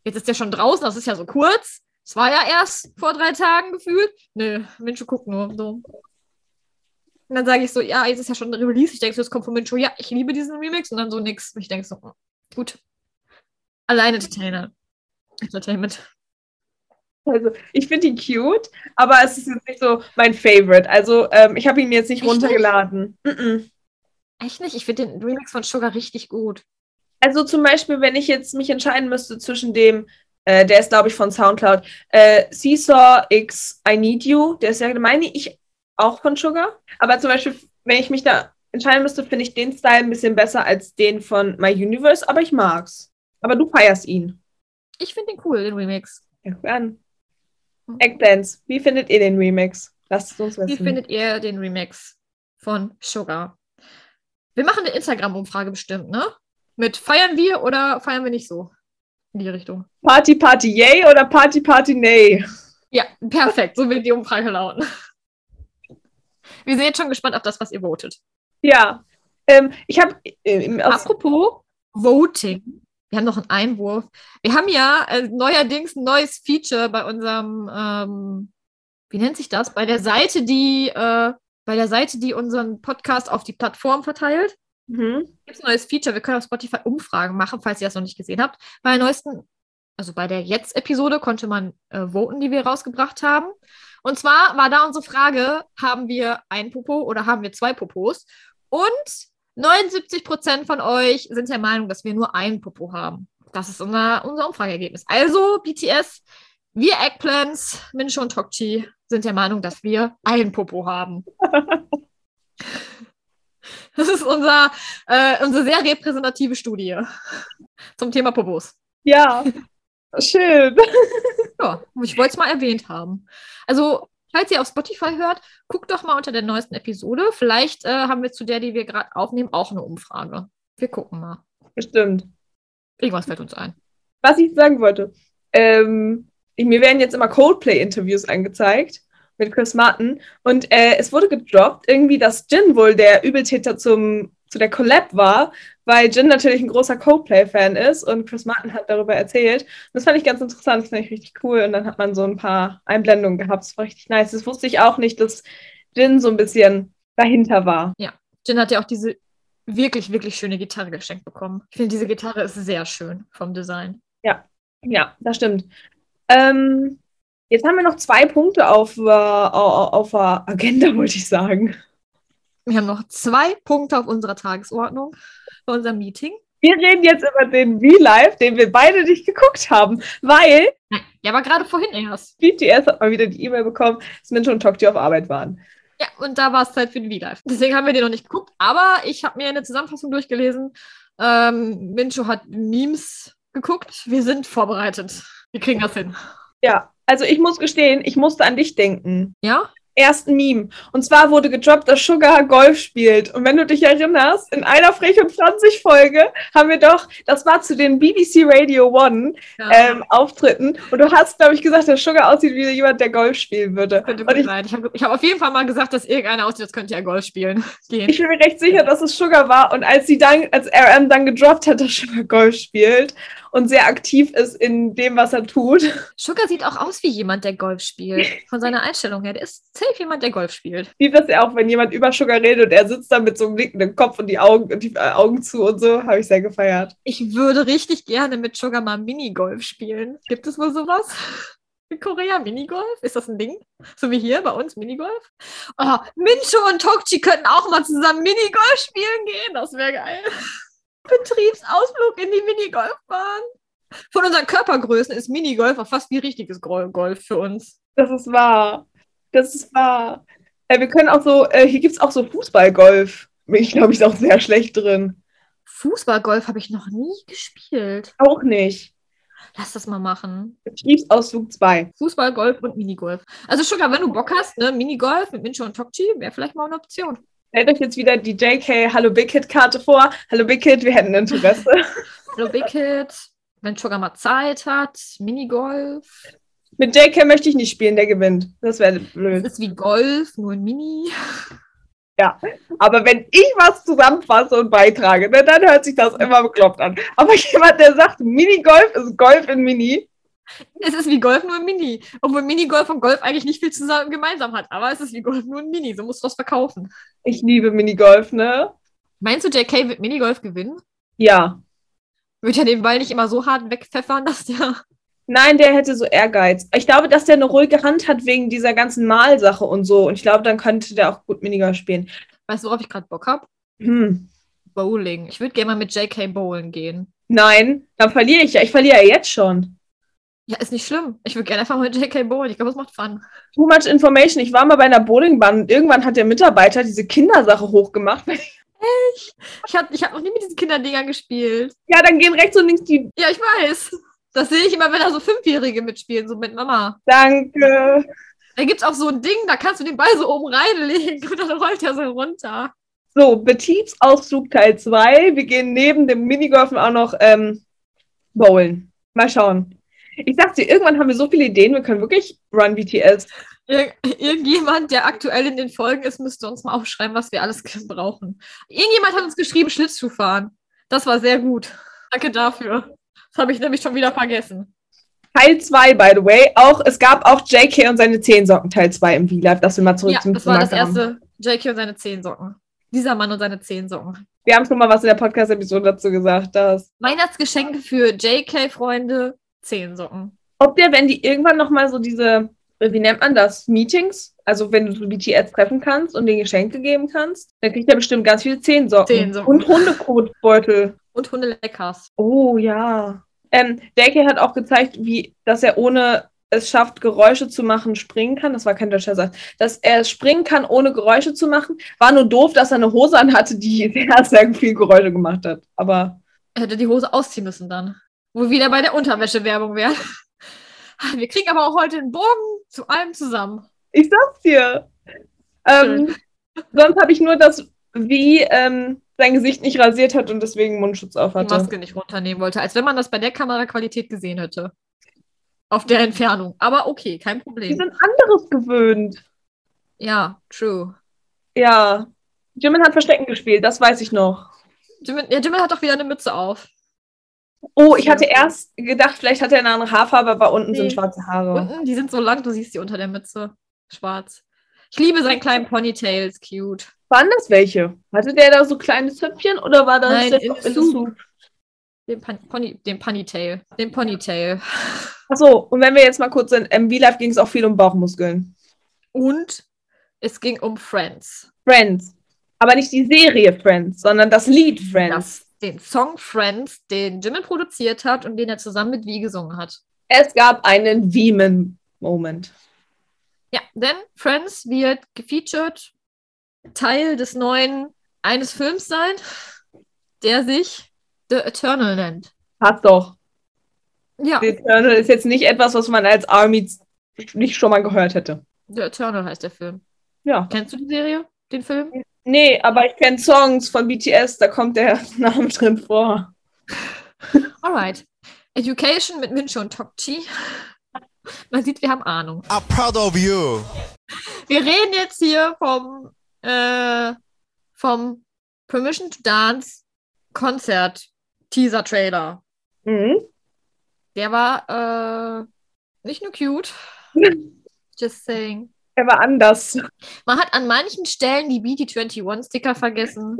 Jetzt ist der schon draußen, das ist ja so kurz. Es war ja erst vor drei Tagen gefühlt. Nö, Mensch guckt nur so. Und dann sage ich so, ja, jetzt ist ja schon Release. Ich denke so, es kommt von Mincho, ja, ich liebe diesen Remix. Und dann so nix. Und ich denke so, hm, gut. Allein Entertainer. Entertainment. Also, ich finde ihn cute, aber es ist jetzt nicht so mein Favorite. Also, ähm, ich habe ihn jetzt nicht Echt nicht? runtergeladen. Mhm. Echt nicht? Ich finde den Remix von Sugar richtig gut. Also zum Beispiel, wenn ich jetzt mich entscheiden müsste zwischen dem, äh, der ist glaube ich von Soundcloud, äh, Seesaw X I Need You, der ist ja, meine ich, auch von Sugar. Aber zum Beispiel, wenn ich mich da entscheiden müsste, finde ich den Style ein bisschen besser als den von My Universe, aber ich mag's. Aber du feierst ihn. Ich finde den cool, den Remix. Ja, guck an. Eggplants, wie findet ihr den Remix? Lasst es uns Wie wissen. findet ihr den Remix von Sugar? Wir machen eine Instagram-Umfrage bestimmt, ne? Mit feiern wir oder feiern wir nicht so? In die Richtung. Party Party Yay oder Party Party Nay? Ja, perfekt. So wird die Umfrage lauten. Wir sind jetzt schon gespannt auf das, was ihr votet. Ja. Ähm, ich habe äh, Apropos Voting. Wir haben noch einen Einwurf. Wir haben ja äh, neuerdings ein neues Feature bei unserem, ähm, wie nennt sich das? Bei der Seite, die, äh, bei der Seite, die unseren Podcast auf die Plattform verteilt. mhm. gibt es ein neues Feature. Wir können auf Spotify Umfragen machen, falls ihr das noch nicht gesehen habt. Bei der neuesten, also bei der Jetzt-Episode konnte man äh, voten, die wir rausgebracht haben. Und zwar war da unsere Frage, haben wir ein Popo oder haben wir zwei Popos? Und 79% von euch sind der Meinung, dass wir nur ein Popo haben. Das ist unser, unser Umfrageergebnis. Also, BTS, wir Eggplants, Mincho und Tokchi sind der Meinung, dass wir ein Popo haben. Das ist unser, äh, unsere sehr repräsentative Studie zum Thema Popos. Ja. Schön. Ja, ich wollte es mal erwähnt haben. Also, falls ihr auf Spotify hört, guckt doch mal unter der neuesten Episode. Vielleicht äh, haben wir zu der, die wir gerade aufnehmen, auch eine Umfrage. Wir gucken mal. Bestimmt. Irgendwas fällt uns ein. Was ich sagen wollte. Ähm, mir werden jetzt immer Coldplay-Interviews angezeigt mit Chris Martin und äh, es wurde gedroppt, irgendwie, dass Jin wohl der Übeltäter zum, zu der Collab war, weil Jin natürlich ein großer Coldplay-Fan ist und Chris Martin hat darüber erzählt. Und das fand ich ganz interessant, das fand ich richtig cool und dann hat man so ein paar Einblendungen gehabt, das war richtig nice. Das wusste ich auch nicht, dass Jin so ein bisschen dahinter war. Ja, Jin hat ja auch diese wirklich, wirklich schöne Gitarre geschenkt bekommen. Ich finde, diese Gitarre ist sehr schön vom Design. Ja, ja, das stimmt. Ähm, jetzt haben wir noch zwei Punkte auf, äh, au- auf der Agenda, wollte ich sagen. Wir haben noch zwei Punkte auf unserer Tagesordnung für unser Meeting. Wir reden jetzt über den V-Live, den wir beide nicht geguckt haben, weil ja, aber gerade vorhin erst. BTS hat mal wieder die E-Mail bekommen, dass Mincho und Tokti auf Arbeit waren. Ja, und da war es Zeit für den V-Live. Deswegen haben wir den noch nicht geguckt, aber ich habe mir eine Zusammenfassung durchgelesen. Ähm, Mincho hat Memes geguckt. Wir sind vorbereitet. Wir kriegen das hin. Ja, also ich muss gestehen, ich musste an dich denken. Ja? Ersten Meme. Und zwar wurde gedroppt, dass Sugar Golf spielt. Und wenn du dich erinnerst, in einer Frech und 20 Folge haben wir doch, das war zu den BBC Radio One ja. ähm, Auftritten. Und du hast, glaube ich, gesagt, dass Sugar aussieht wie jemand, der Golf spielen würde. Könnte gut ich, sein. Ich habe hab auf jeden Fall mal gesagt, dass irgendeiner aussieht, als könnte ja Golf spielen gehen. ich bin mir recht sicher, dass es Sugar war. Und als sie dann, als RM dann gedroppt hat, dass Sugar Golf spielt und sehr aktiv ist in dem, was er tut. Sugar sieht auch aus wie jemand, der Golf spielt. Von seiner Einstellung her. Der ist safe jemand, der Golf spielt. Sieht das ja auch, wenn jemand über Sugar redet und er sitzt da mit so einem nickenden Kopf und die Augen, und die äh, Augen zu und so, habe ich sehr gefeiert. Ich würde richtig gerne mit Sugar mal Minigolf spielen. Gibt es wohl sowas? In Korea Minigolf? Ist das ein Ding? So wie hier bei uns Minigolf? Oh, Mincho und Tokchi könnten auch mal zusammen Minigolf spielen gehen. Das wäre geil. Betriebsausflug in die Minigolfbahn. Von unseren Körpergrößen ist Minigolf auch fast wie richtiges Gol- Golf für uns. Das ist wahr. Das ist wahr. Äh, wir können auch so, äh, hier gibt es auch so Fußballgolf. Ich glaube, ich ist auch sehr schlecht drin. Fußballgolf habe ich noch nie gespielt. Auch nicht. Lass das mal machen. Betriebsausflug 2. Fußball, Golf und Minigolf. Also Sugar, wenn du Bock hast, ne, Minigolf mit Mincho und Tokchi wäre vielleicht mal eine Option. Stellt euch jetzt wieder die JK Hallo Big Hit Karte vor. Hallo Big Hit, wir hätten Interesse. Hallo Big Hit, wenn Sugar mal Zeit hat, Minigolf. Mit JK möchte ich nicht spielen, der gewinnt. Das wäre blöd. Das ist wie Golf, nur ein Mini. Aber wenn ich was zusammenfasse und beitrage, ne, dann hört sich das immer bekloppt an. Aber jemand, der sagt, Minigolf ist Golf in Mini, Es ist wie Golf, nur ein Mini. Obwohl Minigolf und Golf eigentlich nicht viel zusammen gemeinsam hat. Aber es ist wie Golf, nur ein Mini. So musst du das verkaufen. ich liebe Minigolf, ne? Meinst du, JK wird Minigolf gewinnen? Ja. Wird er den Ball nicht immer so hart wegpfeffern, dass der. Nein, der hätte so Ehrgeiz. Ich glaube, dass der eine ruhige Hand hat wegen dieser ganzen Malsache und so. Und ich glaube, dann könnte der auch gut Minigolf spielen. Weißt du, worauf ich gerade Bock habe? Hm. Bowling. Ich würde gerne mal mit JK bowlen gehen. Nein, dann verliere ich ja. Ich verliere ja jetzt schon. Ja, ist nicht schlimm. Ich würde gerne einfach mit JK bowlen. Ich glaube, es macht Fun. Too much information. Ich war mal bei einer Bowlingbahn und irgendwann hat der Mitarbeiter diese Kindersache hochgemacht. Ich habe ich hab noch nie mit diesen Kinderdingern gespielt. Ja, dann gehen rechts und links die. Ja, ich weiß. Das sehe ich immer, wenn da so Fünfjährige mitspielen, so mit Mama. Danke. Da gibt es auch so ein Ding, da kannst du den Ball so oben reinlegen und dann rollt er so runter. So, Betriebsausflug Teil 2. Wir gehen neben dem Minigolfen auch noch ähm, bowlen. Mal schauen. Ich sag's dir, irgendwann haben wir so viele Ideen, wir können wirklich Run BTS. Ir irgendjemand, der aktuell in den Folgen ist, müsste uns mal aufschreiben, was wir alles brauchen. Irgendjemand hat uns geschrieben, Schlittschuh fahren. Das war sehr gut. Danke dafür. Das habe ich nämlich schon wieder vergessen. Teil 2, by the way. Auch, es gab auch JK und seine 10 Socken Teil 2 im V-Live, dass wir mal zurück Ja, zum das war das kamen. erste. JK und seine Zehensocken. Dieser Mann und seine Zehensocken. Wir haben schon mal was in der Podcast-Episode dazu gesagt, dass. Weihnachtsgeschenke für JK-Freunde, Zehensocken. Ob der, wenn die irgendwann nochmal so diese, wie nennt man das, Meetings, also wenn du so BTS treffen kannst und denen Geschenke geben kannst, dann kriegt er bestimmt ganz viele Zehensocken. Zehensocken. Und Hundekotbeutel. Und Hundeleckers. Oh ja. Ähm, JK hat auch gezeigt, wie, dass er ohne es schafft, Geräusche zu machen, springen kann. Das war kein deutscher Satz. Dass er springen kann, ohne Geräusche zu machen. War nur doof, dass er eine Hose anhatte, die sehr, sehr viel Geräusche gemacht hat. Aber Er hätte die Hose ausziehen müssen dann. Wo wir wieder bei der Unterwäsche-Werbung wären. Wir kriegen aber auch heute einen Bogen zu allem zusammen. ich sag's dir. Ähm, sonst habe ich nur das, wie ähm, sein Gesicht nicht rasiert hat und deswegen Mundschutz auf Die. Maske nicht runternehmen wollte. Als wenn man das bei der Kameraqualität gesehen hätte. auf der Entfernung. Aber okay, kein Die Problem. sind anderes gewöhnt. Ja, true. Ja. Jimin hat Verstecken gespielt, das weiß ich noch. Jimin, ja, Jimin hat doch wieder eine Mütze auf. Oh, ich hatte erst gedacht, vielleicht hat er eine andere Haarfarbe, aber unten Nee. sind schwarze Haare. Unten, die sind so lang, du siehst die unter der Mütze. Schwarz. Ich liebe seinen kleinen Ponytail, ist cute. Waren das welche? Hatte der da so kleine Zöpfchen oder war das Nein, in Soup. Soup? Den, Pon Pony, den Ponytail. Den Ponytail. Achso, und wenn wir jetzt mal kurz sind, im V-Life ging es auch viel um Bauchmuskeln. Und es ging um Friends. Friends. Aber nicht die Serie Friends, sondern das Lied Friends. Das, den Song Friends, den Jimin produziert hat und den er zusammen mit Wie gesungen hat. Es gab einen Veeman-Moment. Ja, denn Friends wird gefeatured Teil des neuen eines Films sein, der sich The Eternal nennt. Passt doch. Ja, The Eternal ist jetzt nicht etwas, was man als Army nicht schon mal gehört hätte. The Eternal heißt der Film. Ja. Kennst du die Serie, den Film? Nee, aber ich kenne Songs von BTS, da kommt der Name drin vor. Alright. Education mit Mincho und Tokchi. Man sieht, wir haben Ahnung. I'm proud of you. Wir reden jetzt hier vom, äh, vom Permission to Dance Konzert Teaser Trailer. Mhm. Der war äh, nicht nur cute. Just saying. Er war anders. Man hat an manchen Stellen die BT21-Sticker vergessen.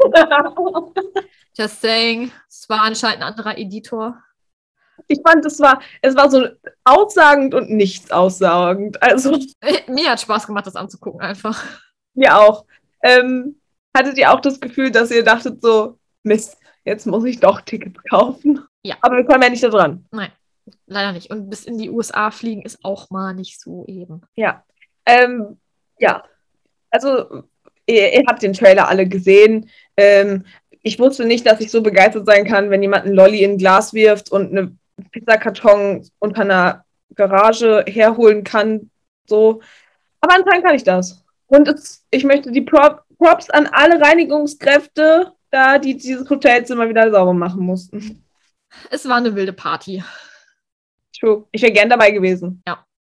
Just saying. Es war anscheinend ein anderer Editor. Ich fand, es war, es war so aussagend und nichts aussagend. Also, Mir hat Spaß gemacht, das anzugucken einfach. mir auch. Ähm, hattet ihr auch das Gefühl, dass ihr dachtet so, Mist, jetzt muss ich doch Tickets kaufen? Ja. Aber wir kommen ja nicht da dran. Nein, leider nicht. Und bis in die USA fliegen ist auch mal nicht so eben. Ja. Ähm, ja. Also, ihr, ihr habt den Trailer alle gesehen. Ähm, ich wusste nicht, dass ich so begeistert sein kann, wenn jemand einen Lolli in ein Glas wirft und eine Pizzakarton unter einer Garage herholen kann. So. Aber anscheinend kann ich das. Und es, ich möchte die Prop, Props an alle Reinigungskräfte, da die dieses Hotelzimmer wieder sauber machen mussten. Es war eine wilde Party. True. Ich wäre gern dabei gewesen.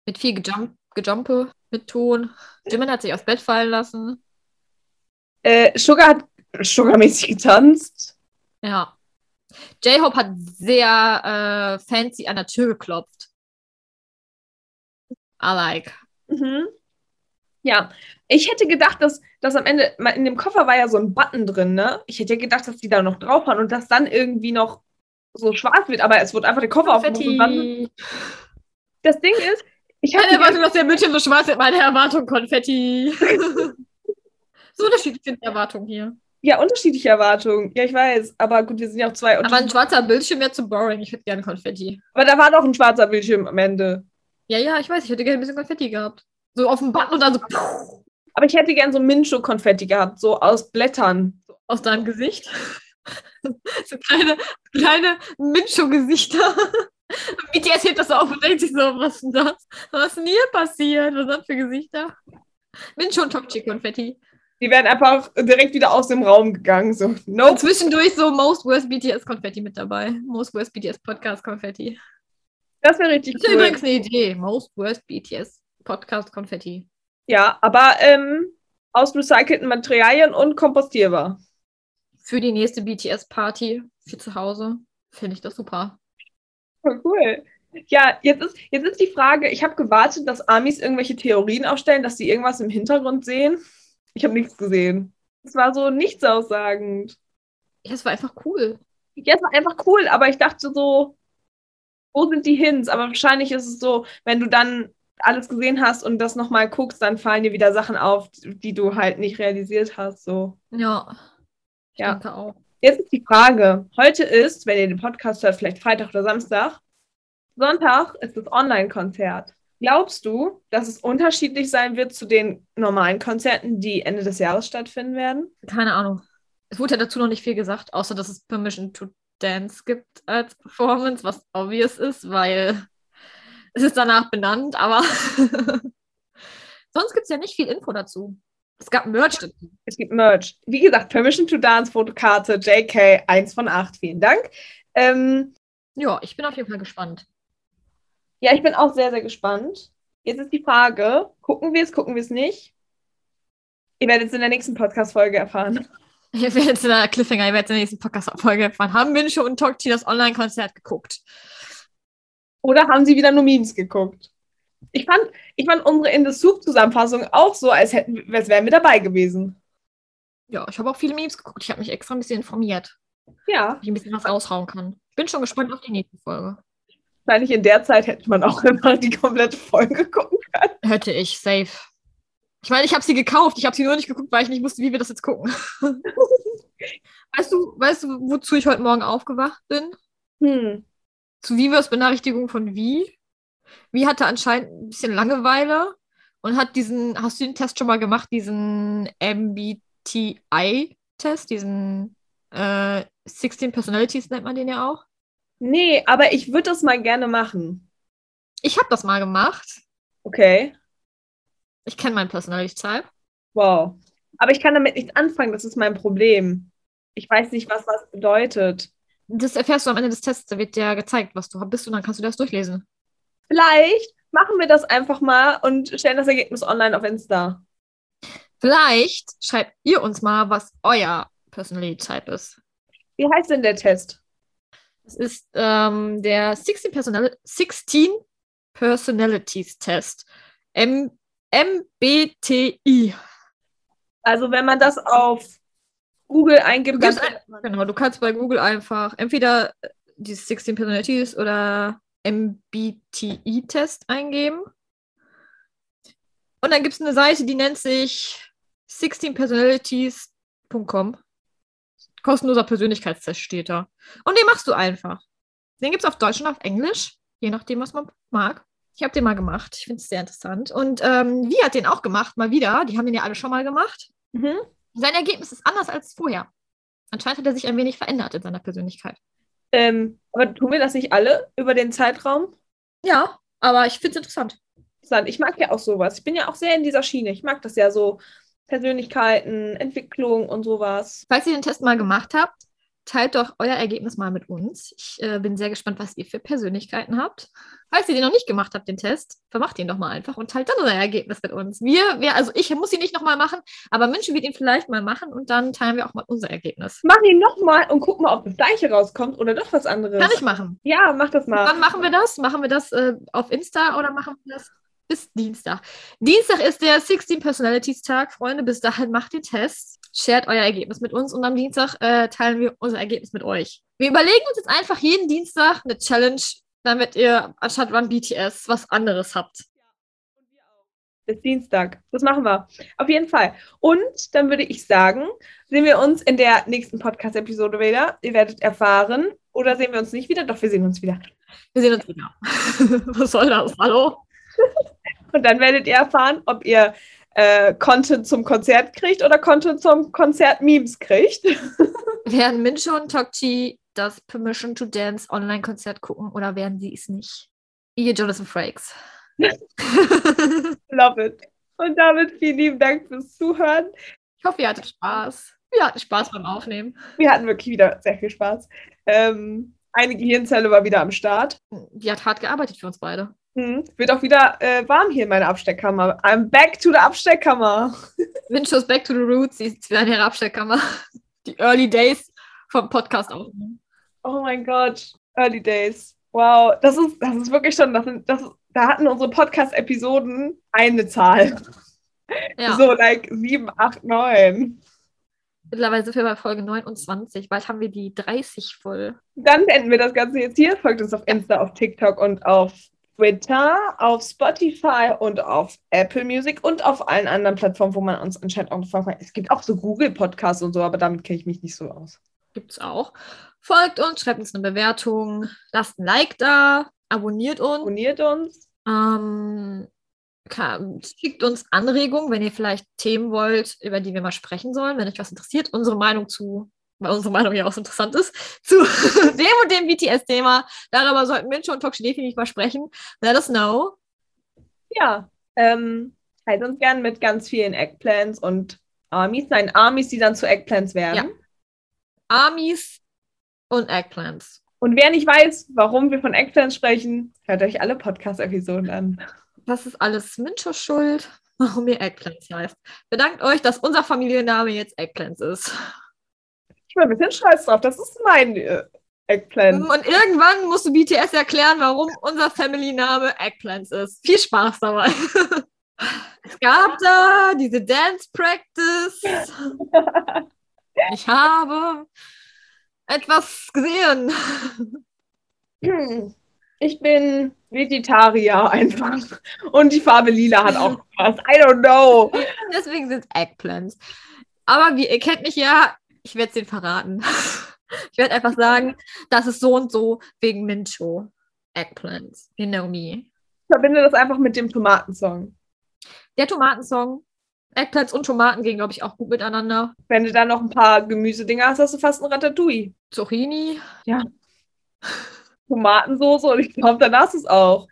Mit viel Gejump Gejumpe, mit Ton. Jimin hat sich aufs Bett fallen lassen. Äh, Sugar hat Sugar-mäßig getanzt. Ja. J-Hope hat sehr äh, fancy an der Tür geklopft. I like. Mhm. Ja, ich hätte gedacht, dass, dass am Ende, mal in dem Koffer war ja so ein Button drin, ne? Ich hätte gedacht, dass die da noch drauf waren und dass dann irgendwie noch so schwarz wird, aber es wurde einfach der Koffer aufgemacht. Das Ding ist, ich habe Meine Erwartung, dass der Bildschirm so schwarz wird, meine Erwartung Konfetti. so unterschiedlich sind die Erwartungen hier. ja unterschiedliche Erwartungen. Ja, ich weiß, aber gut, wir sind ja auch zwei. Aber ein schwarzer Bildschirm wäre zu boring. Ich hätte gerne Konfetti. aber da war doch ein schwarzer Bildschirm am Ende. Ja, ja, ich weiß, ich hätte gerne ein bisschen Konfetti gehabt. So auf dem Button und dann so Aber ich hätte gern so Mincho-Konfetti gehabt, so aus Blättern. aus deinem Gesicht. so kleine, kleine Mincho-Gesichter. BTS hebt das auf und denkt sich so, was ist denn das? Was ist denn hier passiert? Was sind für Gesichter? Mincho und Tokchi-Konfetti. Die werden einfach direkt wieder aus dem Raum gegangen. So, Und nope. zwischendurch so Most Worst BTS-Konfetti mit dabei. Most Worst BTS Podcast-Konfetti. Das wäre richtig Das ist cool. übrigens eine Idee. Most Worst BTS Podcast-Konfetti. Ja, aber ähm, aus recycelten Materialien und kompostierbar. Für die nächste BTS-Party für zu Hause finde ich das super. Voll cool. Ja, jetzt ist, jetzt ist die Frage, ich habe gewartet, dass Amis irgendwelche Theorien aufstellen, dass sie irgendwas im Hintergrund sehen. Ich habe nichts gesehen. Es war so nichts aussagend. Ja, es war einfach cool. Ja, es war einfach cool, aber ich dachte so, wo sind die Hints? Aber wahrscheinlich ist es so, wenn du dann alles gesehen hast und das nochmal guckst, dann fallen dir wieder Sachen auf, die du halt nicht realisiert hast. So. Ja. Ich Ja. denke auch. Jetzt ist die Frage, heute ist, wenn ihr den Podcast hört, vielleicht Freitag oder Samstag, Sonntag ist das Online-Konzert. Glaubst du, dass es unterschiedlich sein wird zu den normalen Konzerten, die Ende des Jahres stattfinden werden? Keine Ahnung. Es wurde ja dazu noch nicht viel gesagt, außer dass es Permission to Dance gibt als Performance, was obvious ist, weil es ist danach benannt, aber sonst gibt es ja nicht viel Info dazu. Es gab Merch. Es gibt Merch. Wie gesagt, Permission to Dance, Fotokarte, JK, 1 von 8. Vielen Dank. Ähm, Ja, ich bin auf jeden Fall gespannt. Ja, ich bin auch sehr, sehr gespannt. Jetzt ist die Frage, gucken wir es, gucken wir es nicht? Ihr werdet es in der nächsten Podcast-Folge erfahren. Ihr werdet jetzt in der Cliffhanger, ihr werdet in der nächsten Podcast-Folge erfahren. Haben Mincho und Tokchi das Online-Konzert geguckt? Oder haben sie wieder nur Memes geguckt? Ich fand, ich fand unsere In the Soup-Zusammenfassung auch so, als, hätten, als wären wir dabei gewesen. Ja, ich habe auch viele Memes geguckt. Ich habe mich extra ein bisschen informiert, Ja, ich ein bisschen was raushauen kann. Ich bin schon gespannt auf die nächste Folge. wahrscheinlich in der Zeit hätte man auch immer die komplette Folge gucken können. Hätte ich, safe. Ich meine, ich habe sie gekauft. Ich habe sie nur nicht geguckt, weil ich nicht wusste, wie wir das jetzt gucken. weißt du, weißt du, wozu ich heute Morgen aufgewacht bin? Hm. Zu Vivers Benachrichtigung von Wie. Wie hatte anscheinend ein bisschen Langeweile und hat diesen, hast du den Test schon mal gemacht, diesen MBTI-Test, diesen äh, 16 Personalities nennt man den ja auch. Nee, aber ich würde das mal gerne machen. Ich habe das mal gemacht. Okay. Ich kenne meinen Personality-Type. Wow. Aber ich kann damit nichts anfangen, das ist mein Problem. Ich weiß nicht, was das bedeutet. Das erfährst du am Ende des Tests. Da wird dir gezeigt, was du bist und dann kannst du das durchlesen. Vielleicht machen wir das einfach mal und stellen das Ergebnis online auf Insta. Vielleicht schreibt ihr uns mal, was euer Personality-Type ist. Wie heißt denn der Test? Das ist ähm, der 16, Personal 16 Personalities Test. M MBTI. Also, wenn man das auf Google eingibt, Du ein, genau, du kannst bei Google einfach entweder äh, die 16 Personalities oder MBTI-Test eingeben. Und dann gibt es eine Seite, die nennt sich 16personalities.com. Kostenloser Persönlichkeitstest steht da. Und den machst du einfach. Den gibt es auf Deutsch und auf Englisch, je nachdem, was man mag. Ich habe den mal gemacht. Ich finde es sehr interessant. Und ähm, Wie hat den auch gemacht, mal wieder. Die haben den ja alle schon mal gemacht. Mhm. Sein Ergebnis ist anders als vorher. Anscheinend hat er sich ein wenig verändert in seiner Persönlichkeit. Ähm, aber tun wir das nicht alle über den Zeitraum? Ja, aber ich finde es interessant. Interessant. Ich mag ja auch sowas. Ich bin ja auch sehr in dieser Schiene. Ich mag das ja so. Persönlichkeiten, Entwicklung und sowas. Falls ihr den Test mal gemacht habt, teilt doch euer Ergebnis mal mit uns. Ich äh, bin sehr gespannt, was ihr für Persönlichkeiten habt. Falls ihr den noch nicht gemacht habt, den Test, vermacht ihn doch mal einfach und teilt dann euer Ergebnis mit uns. Wir, wir also ich muss ihn nicht nochmal machen, aber München wird ihn vielleicht mal machen und dann teilen wir auch mal unser Ergebnis. Mach ihn nochmal und guck mal, ob das gleiche rauskommt oder doch was anderes. Kann ich machen. Ja, mach das mal. Wann machen wir das? Machen wir das äh, auf Insta oder machen wir das bis Dienstag? Dienstag ist der 16 Personalities Tag, Freunde. Bis dahin macht den Test, shared euer Ergebnis mit uns und am Dienstag äh, teilen wir unser Ergebnis mit euch. Wir überlegen uns jetzt einfach jeden Dienstag eine Challenge, damit ihr anstatt Run BTS was anderes habt. Bis Dienstag. Das machen wir. Auf jeden Fall. Und dann würde ich sagen, sehen wir uns in der nächsten Podcast-Episode wieder. Ihr werdet erfahren. Oder sehen wir uns nicht wieder? Doch, wir sehen uns wieder. Wir sehen uns wieder. was soll das? Hallo? Und dann werdet ihr erfahren, ob ihr äh, Content zum Konzert kriegt oder Content zum Konzert-Memes kriegt. Werden Mincho und Tokchi das Permission to Dance Online-Konzert gucken oder werden sie es nicht? Ihr Jonathan Frakes. Love it. Und damit vielen lieben Dank fürs Zuhören. Ich hoffe, ihr hattet Spaß. Wir hatten Spaß beim Aufnehmen. Wir hatten wirklich wieder sehr viel Spaß. Ähm, eine Gehirnzelle war wieder am Start. Die hat hart gearbeitet für uns beide. Hm. Wird auch wieder äh, warm hier in meiner Absteckkammer. I'm back to the Absteckkammer. Winchos Back to the Roots, sie ist wieder in ihrer Abstellkammer. Die Early Days vom Podcast aufnehmen. Oh mein Gott, Early Days. Wow, das ist, das ist wirklich schon, das, sind- das, da hatten unsere Podcast-Episoden eine Zahl. Ja, So, like 7, 8, 9. mittlerweile sind wir bei Folge 29. Bald haben wir die 30 voll. Dann beenden wir das Ganze jetzt hier. Folgt uns auf Insta, auf TikTok und auf Twitter, auf Spotify und auf Apple Music und auf allen anderen Plattformen, wo man uns anscheinend auch noch kann. Es gibt auch so Google-Podcasts und so, aber damit kenne ich mich nicht so aus. Gibt's auch. Folgt uns, schreibt uns eine Bewertung, lasst ein Like da, abonniert uns. Abonniert uns. Ähm, ka- schickt uns Anregungen, wenn ihr vielleicht Themen wollt, über die wir mal sprechen sollen, wenn euch was interessiert. Unsere Meinung zu, weil unsere Meinung ja auch so interessant ist, zu dem und dem BTS-Thema. Darüber sollten Mincho und Tokshi definitiv mal sprechen. Let us know. Ja, ähm, teilt uns gern mit ganz vielen Eggplants und Armies. Nein, Armies, die dann zu Eggplants werden. Ja. Armies und Eggplants. Und wer nicht weiß, warum wir von Eggplants sprechen, hört euch alle Podcast-Episoden an. Das ist alles Minchos Schuld, warum ihr Eggplants heißt. Bedankt euch, dass unser Familienname jetzt Eggplants ist. Bin ein bisschen stolz drauf. Das ist mein äh, Eggplant. Und irgendwann musst du BTS erklären, warum unser Family-Name Eggplants ist. Viel Spaß dabei. Es gab da diese Dance Practice. Ich habe etwas gesehen. Ich bin Vegetarier einfach. Und die Farbe lila hat auch gepasst. I don't know. Deswegen sind es Eggplants. Aber wie ihr kennt mich ja, ich werde es denen verraten. Ich werde einfach sagen, das ist so und so wegen Mincho. Eggplants. You know me. Ich verbinde das einfach mit dem Tomatensong. Der Tomatensong. Eggplants und Tomaten gehen, glaube ich, auch gut miteinander. Wenn du dann noch ein paar Gemüsedinger hast, hast du fast ein Ratatouille. Zucchini. Tomatensauce und ich glaube, danach ist es auch.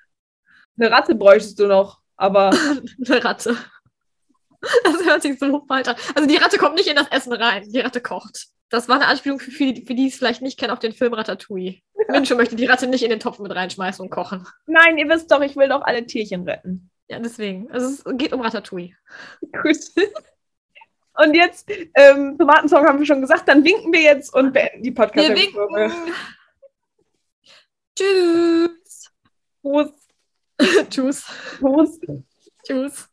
Eine Ratte bräuchtest du noch, aber Eine Ratte. Das hört sich so falsch an. Also die Ratte kommt nicht in das Essen rein. Die Ratte kocht. Das war eine Anspielung für, die, für die es vielleicht nicht kennen auf den Film Ratatouille. Mincho möchte die Ratte nicht in den Topf mit reinschmeißen und kochen. nein, ihr wisst doch, ich will doch alle Tierchen retten. Ja, deswegen. Also es geht um Ratatouille. Gut. Und jetzt, ähm, Tomatensong haben wir schon gesagt, dann winken wir jetzt und beenden die podcast Wir winken. Tschüss. Prost. Tschüss. Prost. Tschüss.